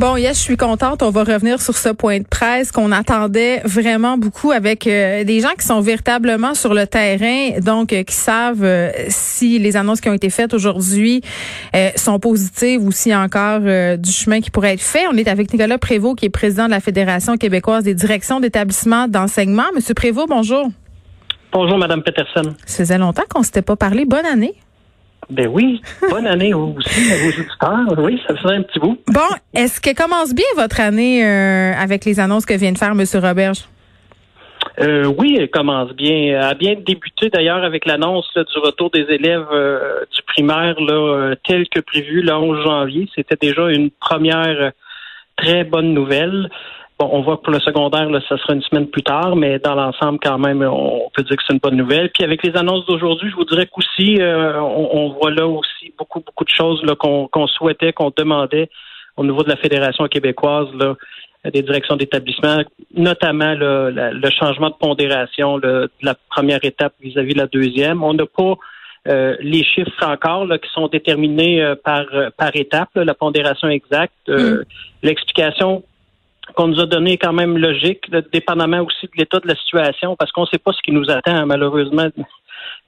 Bon, yes, je suis contente. On va revenir sur ce point de presse qu'on attendait vraiment beaucoup avec euh, des gens qui sont véritablement sur le terrain, donc euh, qui savent euh, si les annonces qui ont été faites aujourd'hui sont positives ou s'il y a encore du chemin qui pourrait être fait. On est avec Nicolas Prévost, qui est président de la Fédération québécoise des directions d'établissements d'enseignement. Monsieur Prévost, bonjour. Bonjour, Madame Peterson. Ça faisait longtemps qu'on s'était pas parlé. Bonne année. Ben oui, bonne année aussi à vos auditeurs. Oui, ça fait un petit bout. Bon, est-ce que commence bien votre année euh, avec les annonces que vient de faire M. Roberge? Euh, oui, elle commence bien. Elle a bien débuté d'ailleurs avec l'annonce du retour des élèves euh, du primaire là, tel que prévu le 11 janvier. C'était déjà une première très bonne nouvelle. Bon, on voit que pour le secondaire, là, ça sera une semaine plus tard, mais dans l'ensemble, quand même, on peut dire que c'est une bonne nouvelle. Puis avec les annonces d'aujourd'hui, je vous dirais qu'aussi, euh, on, voit là aussi beaucoup, beaucoup de choses qu'on souhaitait, qu'on demandait au niveau de la Fédération québécoise, là, des directions d'établissement, notamment le changement de pondération de la première étape vis-à-vis de la deuxième. On n'a pas euh, les chiffres encore là, qui sont déterminés euh, par, par étape, la pondération exacte. Mm. L'explication qu'on nous a donné quand même logique, dépendamment aussi de l'état de la situation, parce qu'on ne sait pas ce qui nous attend, malheureusement,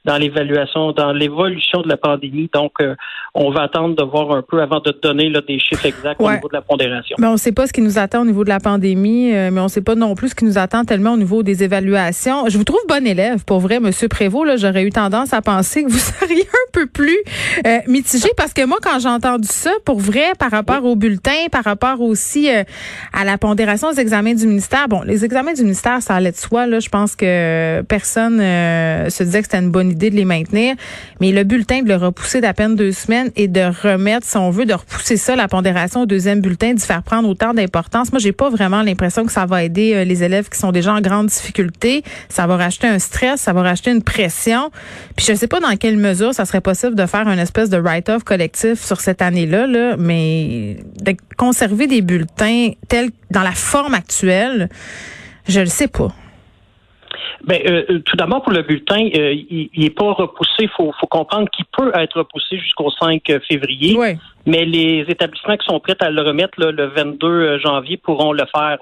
dans l'évaluation, dans l'évolution de la pandémie. Donc, euh, on va attendre de voir un peu avant de donner là, des chiffres exacts au niveau de la pondération. Mais on ne sait pas ce qui nous attend au niveau de la pandémie, euh, mais on ne sait pas non plus ce qui nous attend tellement au niveau des évaluations. Je vous trouve bon élève, pour vrai, Monsieur Prévost. J'aurais eu tendance à penser que vous seriez un peu plus euh, mitigé, parce que moi, quand j'ai entendu ça, pour vrai, par rapport au bulletin, par rapport aussi à la pondération des examens du ministère, bon, les examens du ministère, ça allait de soi. Là, je pense que personne se disait que c'était une bonne idée de les maintenir. Mais le bulletin de le repousser d'à peine deux semaines et de remettre, si on veut, de repousser ça, la pondération au deuxième bulletin, d'y faire prendre autant d'importance. Moi, j'ai pas vraiment l'impression que ça va aider euh, les élèves qui sont déjà en grande difficulté. Ça va racheter un stress, ça va racheter une pression. Puis je sais pas dans quelle mesure ça serait possible de faire une espèce de write-off collectif sur cette année-là, là, mais de conserver des bulletins tels dans la forme actuelle, je le sais pas. Ben, euh, euh, tout d'abord, pour le bulletin, euh, il n'est pas repoussé. Il faut, faut, comprendre qu'il peut être repoussé jusqu'au 5 février. Mais les établissements qui sont prêts à le remettre le 22 janvier pourront le faire.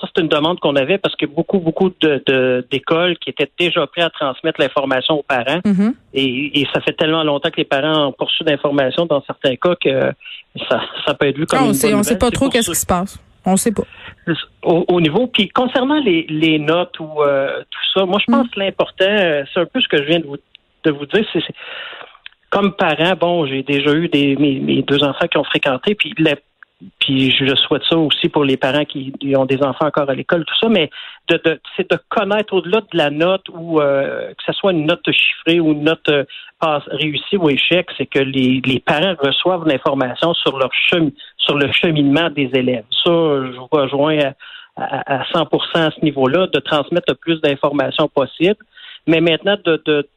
Ça, c'est une demande qu'on avait parce que beaucoup, beaucoup de, d'écoles qui étaient déjà prêts à transmettre l'information aux parents. Mm-hmm. et, ça fait tellement longtemps que les parents ont poursuivi d'informations dans certains cas que ça, ça peut être vu comme on une sait, On ne sait pas trop qu'est-ce qui se passe. On sait pas. Au, niveau, puis concernant les, notes ou euh, tout ça, moi je pense que l'important, euh, c'est un peu ce que je viens de vous, de vous dire, c'est comme parent, bon, j'ai déjà eu des mes, deux enfants qui ont fréquenté, puis puis je souhaite ça aussi pour les parents qui ont des enfants encore à l'école, tout ça, mais de, de c'est de connaître au-delà de la note ou euh, que ce soit une note chiffrée ou une note euh, réussie ou échec, c'est que les, les parents reçoivent l'information sur leur chemin, sur le cheminement des élèves. Ça, je vous rejoins à, à, 100 à ce niveau-là, de transmettre le plus d'informations possible, mais maintenant de, de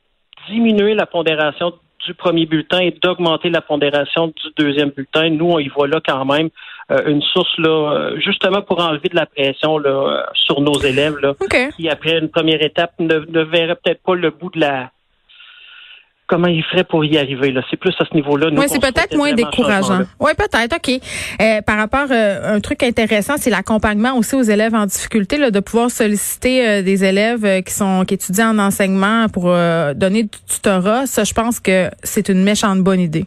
diminuer la pondération du premier bulletin et d'augmenter la pondération du deuxième bulletin. Nous, on y voit là quand même une source là, euh, justement pour enlever de la pression là, euh, sur nos élèves là, qui après une première étape ne, ne verraient peut-être pas le bout de la comment il ferait pour y arriver. Là. C'est plus à ce niveau-là. Oui, c'est peut-être moins décourageant. Oui, peut-être. OK. Euh, par rapport, euh, un truc intéressant, c'est l'accompagnement aussi aux élèves en difficulté, là, de pouvoir solliciter euh, des élèves euh, qui sont qui étudient en enseignement pour donner du tutorat. Ça, je pense que c'est une méchante bonne idée.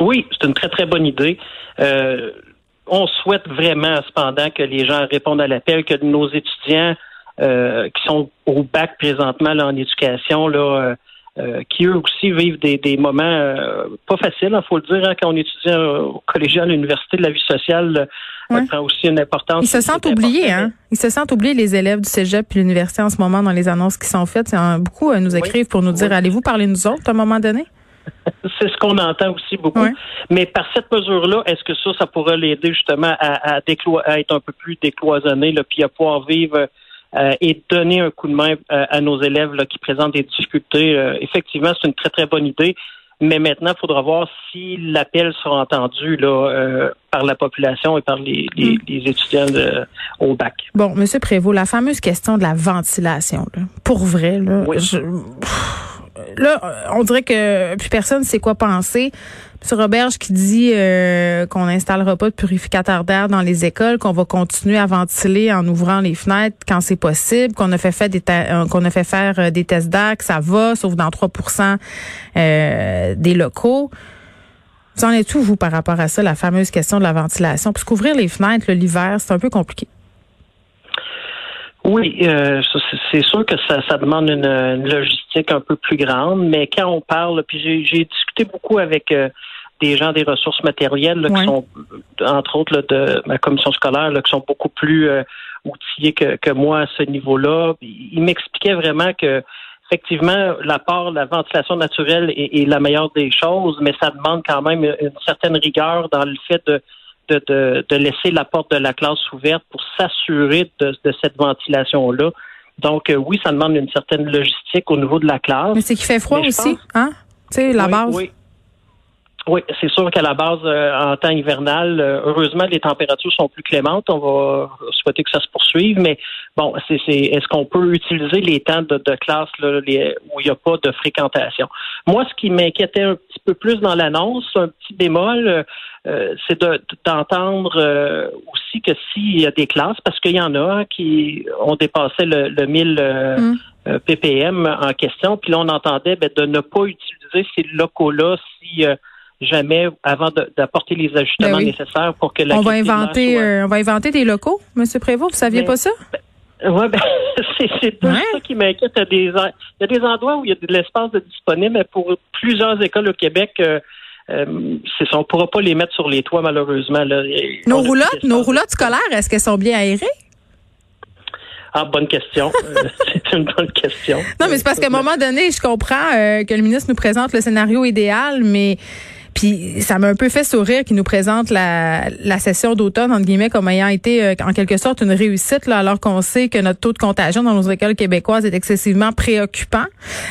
Oui, c'est une très, très bonne idée. On souhaite vraiment, cependant, que les gens répondent à l'appel, que nos étudiants qui sont au bac présentement là, en éducation, là, euh, qui eux aussi vivent des, des moments euh, pas faciles, il hein, faut le dire, hein, quand on étudie au collégial, à l'université, de la vie sociale euh, prend aussi une importance. Ils se sentent oubliés, hein? Ils se sentent oubliés, les élèves du cégep et l'université en ce moment, dans les annonces qui sont faites. Beaucoup nous écrivent pour nous dire, allez-vous parler nous autres à un moment donné? C'est ce qu'on entend aussi beaucoup. Mais par cette mesure-là, est-ce que ça, ça pourrait l'aider justement à, à, à, être un peu plus décloisonné, là, puis à pouvoir vivre euh, et donner un coup de main euh, à nos élèves là, qui présentent des difficultés. Euh, effectivement, c'est une très, très bonne idée. Mais maintenant, il faudra voir si l'appel sera entendu là, euh, par la population et par les, les, mm. étudiants au bac. Bon, Monsieur Prévost, la fameuse question de la ventilation, pour vrai, là, là, on dirait que plus personne ne sait quoi penser. M. Roberge qui dit euh, qu'on n'installera pas de purificateur d'air dans les écoles, qu'on va continuer à ventiler en ouvrant les fenêtres quand c'est possible, qu'on a fait faire des euh, a fait faire euh, des tests d'air, que ça va, sauf dans 3% des locaux. Vous en êtes où, vous, par rapport à ça, la fameuse question de la ventilation? Parce qu'ouvrir les fenêtres l'hiver, c'est un peu compliqué. Oui, euh, c'est sûr que ça, ça demande une, logistique un peu plus grande, mais quand on parle, puis j'ai discuté beaucoup avec euh, des gens des ressources matérielles qui sont, entre autres, de ma commission scolaire, qui sont beaucoup plus euh, outillés que, que moi à ce niveau-là. Ils m'expliquaient vraiment que effectivement, l'apport, la ventilation naturelle est, est, la meilleure des choses, mais ça demande quand même une certaine rigueur dans le fait de de, de, laisser la porte de la classe ouverte pour s'assurer de, cette ventilation-là. Donc, euh, oui, ça demande une certaine logistique au niveau de la classe. Mais c'est qu'il fait froid aussi, hein? Tu sais, la base. Oui. Oui, c'est sûr qu'à la base, euh, en temps hivernal, euh, heureusement, les températures sont plus clémentes. On va souhaiter que ça se poursuive, mais bon, c'est, est-ce qu'on peut utiliser les temps de, classe là, où il n'y a pas de fréquentation? Moi, ce qui m'inquiétait un petit peu plus dans l'annonce, un petit bémol, euh, c'est d'entendre aussi que s'il y a des classes, parce qu'il y en a qui ont dépassé le, le 1000 mm. ppm en question, puis là, on entendait ben, de ne pas utiliser ces locaux-là si jamais avant d'apporter les ajustements ben nécessaires pour que la on va inventer euh, on va inventer des locaux monsieur Prévost vous saviez pas ça? ben, ouais, ben, c'est tout ça qui m'inquiète. Il, y a des endroits où il y a de l'espace disponible, mais pour plusieurs écoles au Québec, euh, euh, on ne pourra pas les mettre sur les toits, malheureusement. Nos roulottes, nos roulottes scolaires, est-ce qu'elles sont bien aérées? Ah, bonne question. c'est une bonne question. Non, mais c'est parce qu'à un moment donné, je comprends que le ministre nous présente le scénario idéal, mais puis ça m'a un peu fait sourire qu'il nous présente la, la session d'automne, entre guillemets, comme ayant été euh, en quelque sorte une réussite, là, alors qu'on sait que notre taux de contagion dans nos écoles québécoises est excessivement préoccupant.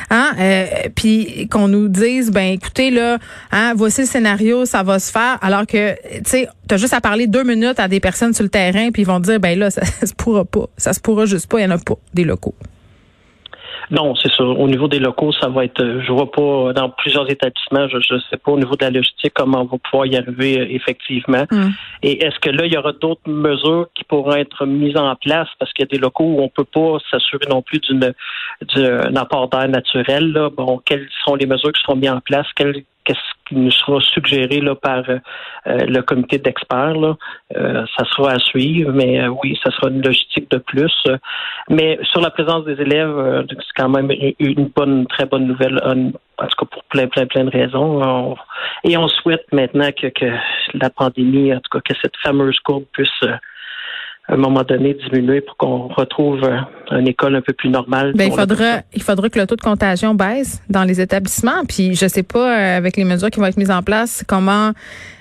Hein? Euh, puis qu'on nous dise, ben écoutez, là, hein, voici le scénario, ça va se faire, alors que, tu sais, tu as juste à parler deux minutes à des personnes sur le terrain, puis ils vont dire, ben là, ça, ça se pourra pas. Ça se pourra juste pas, il n'y en a pas des locaux. Non, c'est sûr. Au niveau des locaux, ça va être. Je vois pas dans plusieurs établissements. Je ne sais pas au niveau de la logistique comment on va pouvoir y arriver euh, effectivement. Mm. Et est-ce que là, il y aura d'autres mesures qui pourront être mises en place? Parce qu'il y a des locaux où on peut pas s'assurer non plus d'une d'un apport d'air naturel. Là. Bon, quelles sont les mesures qui seront mises en place? Quelles qu'est-ce qui nous sera suggéré là, par euh, le comité d'experts. Euh, ça sera à suivre, mais euh, oui, ça sera une logistique de plus. Mais sur la présence des élèves, c'est quand même une bonne, très bonne nouvelle, en tout cas pour plein, plein, plein de raisons. et on souhaite maintenant que, que, la pandémie, en tout cas que cette fameuse courbe puisse à un moment donné diminuer pour qu'on retrouve euh, une école un peu plus normale. Ben, il faudra, il faudra que le taux de contagion baisse dans les établissements. Puis je sais pas euh, avec les mesures qui vont être mises en place comment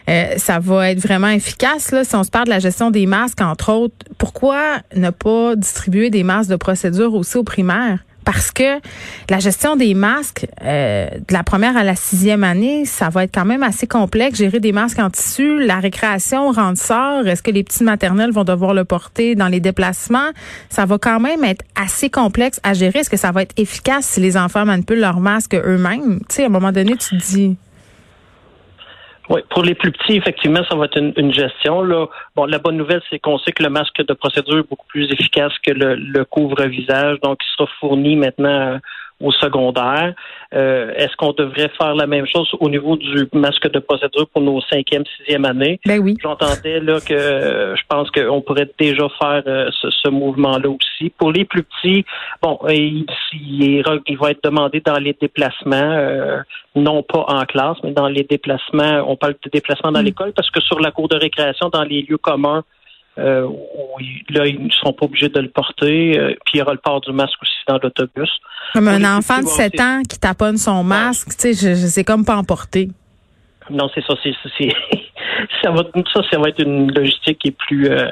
euh, ça va être vraiment efficace. Là, si on se parle de la gestion des masques, entre autres, pourquoi ne pas distribuer des masques de procédure aussi aux primaires? Parce que la gestion des masques euh, de la première à la sixième année, ça va être quand même assez complexe. Gérer des masques en tissu, la récréation rentre sort. Est-ce que les petits maternelles vont devoir le porter dans les déplacements? Ça va quand même être assez complexe à gérer. Est-ce que ça va être efficace si les enfants manipulent leurs masques eux-mêmes? Tu sais, à un moment donné, tu te dis. Oui, pour les plus petits, effectivement, ça va être une, gestion. Là. Bon, la bonne nouvelle, c'est qu'on sait que le masque de procédure est beaucoup plus efficace que le, le couvre-visage, donc il sera fourni maintenant au secondaire. Euh, est-ce qu'on devrait faire la même chose au niveau du masque de procédure pour nos cinquième, sixième années? Ben oui. J'entendais là que je pense qu'on pourrait déjà faire euh, ce, mouvement-là aussi. Pour les plus petits, bon, il, il, va être demandé dans les déplacements, euh, non pas en classe, mais dans les déplacements. On parle de déplacements dans mm. l'école parce que sur la cour de récréation, dans les lieux communs, euh, là, ils ne seront pas obligés de le porter. Euh, puis il y aura le port du masque aussi dans l'autobus. Comme un enfant de 7 ans qui taponne son masque, tu sais, je, sais comme pas emporter. non, c'est ça. C'est, ça va, ça, ça va être une logistique qui est plus euh,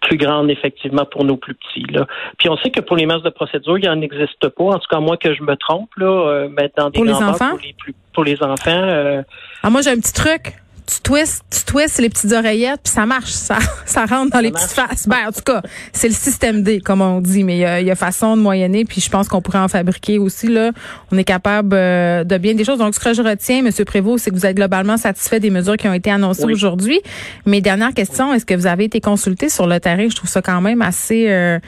plus grande effectivement pour nos plus petits. Là. Puis on sait que pour les masses de procédure, il n'y en existe pas. En tout cas, moi que je me trompe là, euh, mais dans des pour les enfants, pour les, plus, pour les enfants. Euh, ah, moi j'ai un petit truc tu twists, tu twists les petites oreillettes, puis ça marche, ça, ça rentre dans les petites faces. Ben, en tout cas, c'est le système D, comme on dit, mais il y a, façon de moyenner, puis je pense qu'on pourrait en fabriquer aussi. Là, on est capable euh, de bien des choses. Donc, ce que je retiens, M. Prévost, c'est que vous êtes globalement satisfait des mesures qui ont été annoncées aujourd'hui. Mais dernière question, est-ce que vous avez été consulté sur le terrain? Je trouve ça quand même assez. Euh,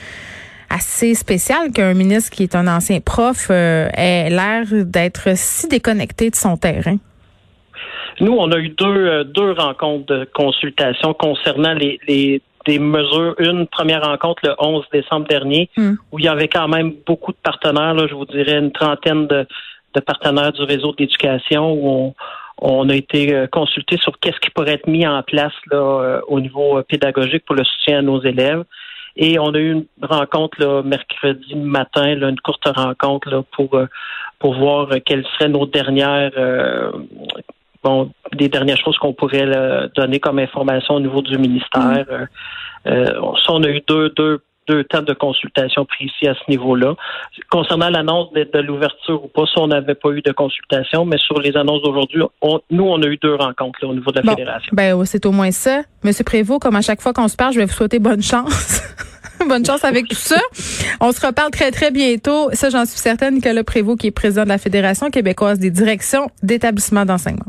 assez spécial qu'un ministre qui est un ancien prof euh, ait l'air d'être si déconnecté de son terrain. Nous, on a eu deux, euh, deux rencontres de consultation concernant les, les des mesures. Une première rencontre le 11 décembre dernier, hmm. où il y avait quand même beaucoup de partenaires, là, je vous dirais une trentaine de, de partenaires du réseau d'éducation, où on, on a été euh, consulté sur qu'est-ce qui pourrait être mis en place là, euh, au niveau pédagogique pour le soutien à nos élèves. Et on a eu une rencontre là, mercredi matin, là, une courte rencontre là, pour, pour voir quelles seraient nos dernières bon, des dernières choses qu'on pourrait donner comme information au niveau du ministère. Mm. Euh, euh, on a eu deux, deux, deux temps de consultation précis à ce niveau-là. Concernant l'annonce de, l'ouverture ou pas, ça, on n'avait pas eu de consultation, mais sur les annonces d'aujourd'hui, nous, on a eu deux rencontres au niveau de la fédération. Ben, c'est au moins ça. Monsieur Prévost, comme à chaque fois qu'on se parle, je vais vous souhaiter bonne chance. bonne chance avec tout ça. On se reparle très, très bientôt. Ça, j'en suis certaine. Nicolas Prévost, qui est président de la Fédération québécoise des directions d'établissements d'enseignement.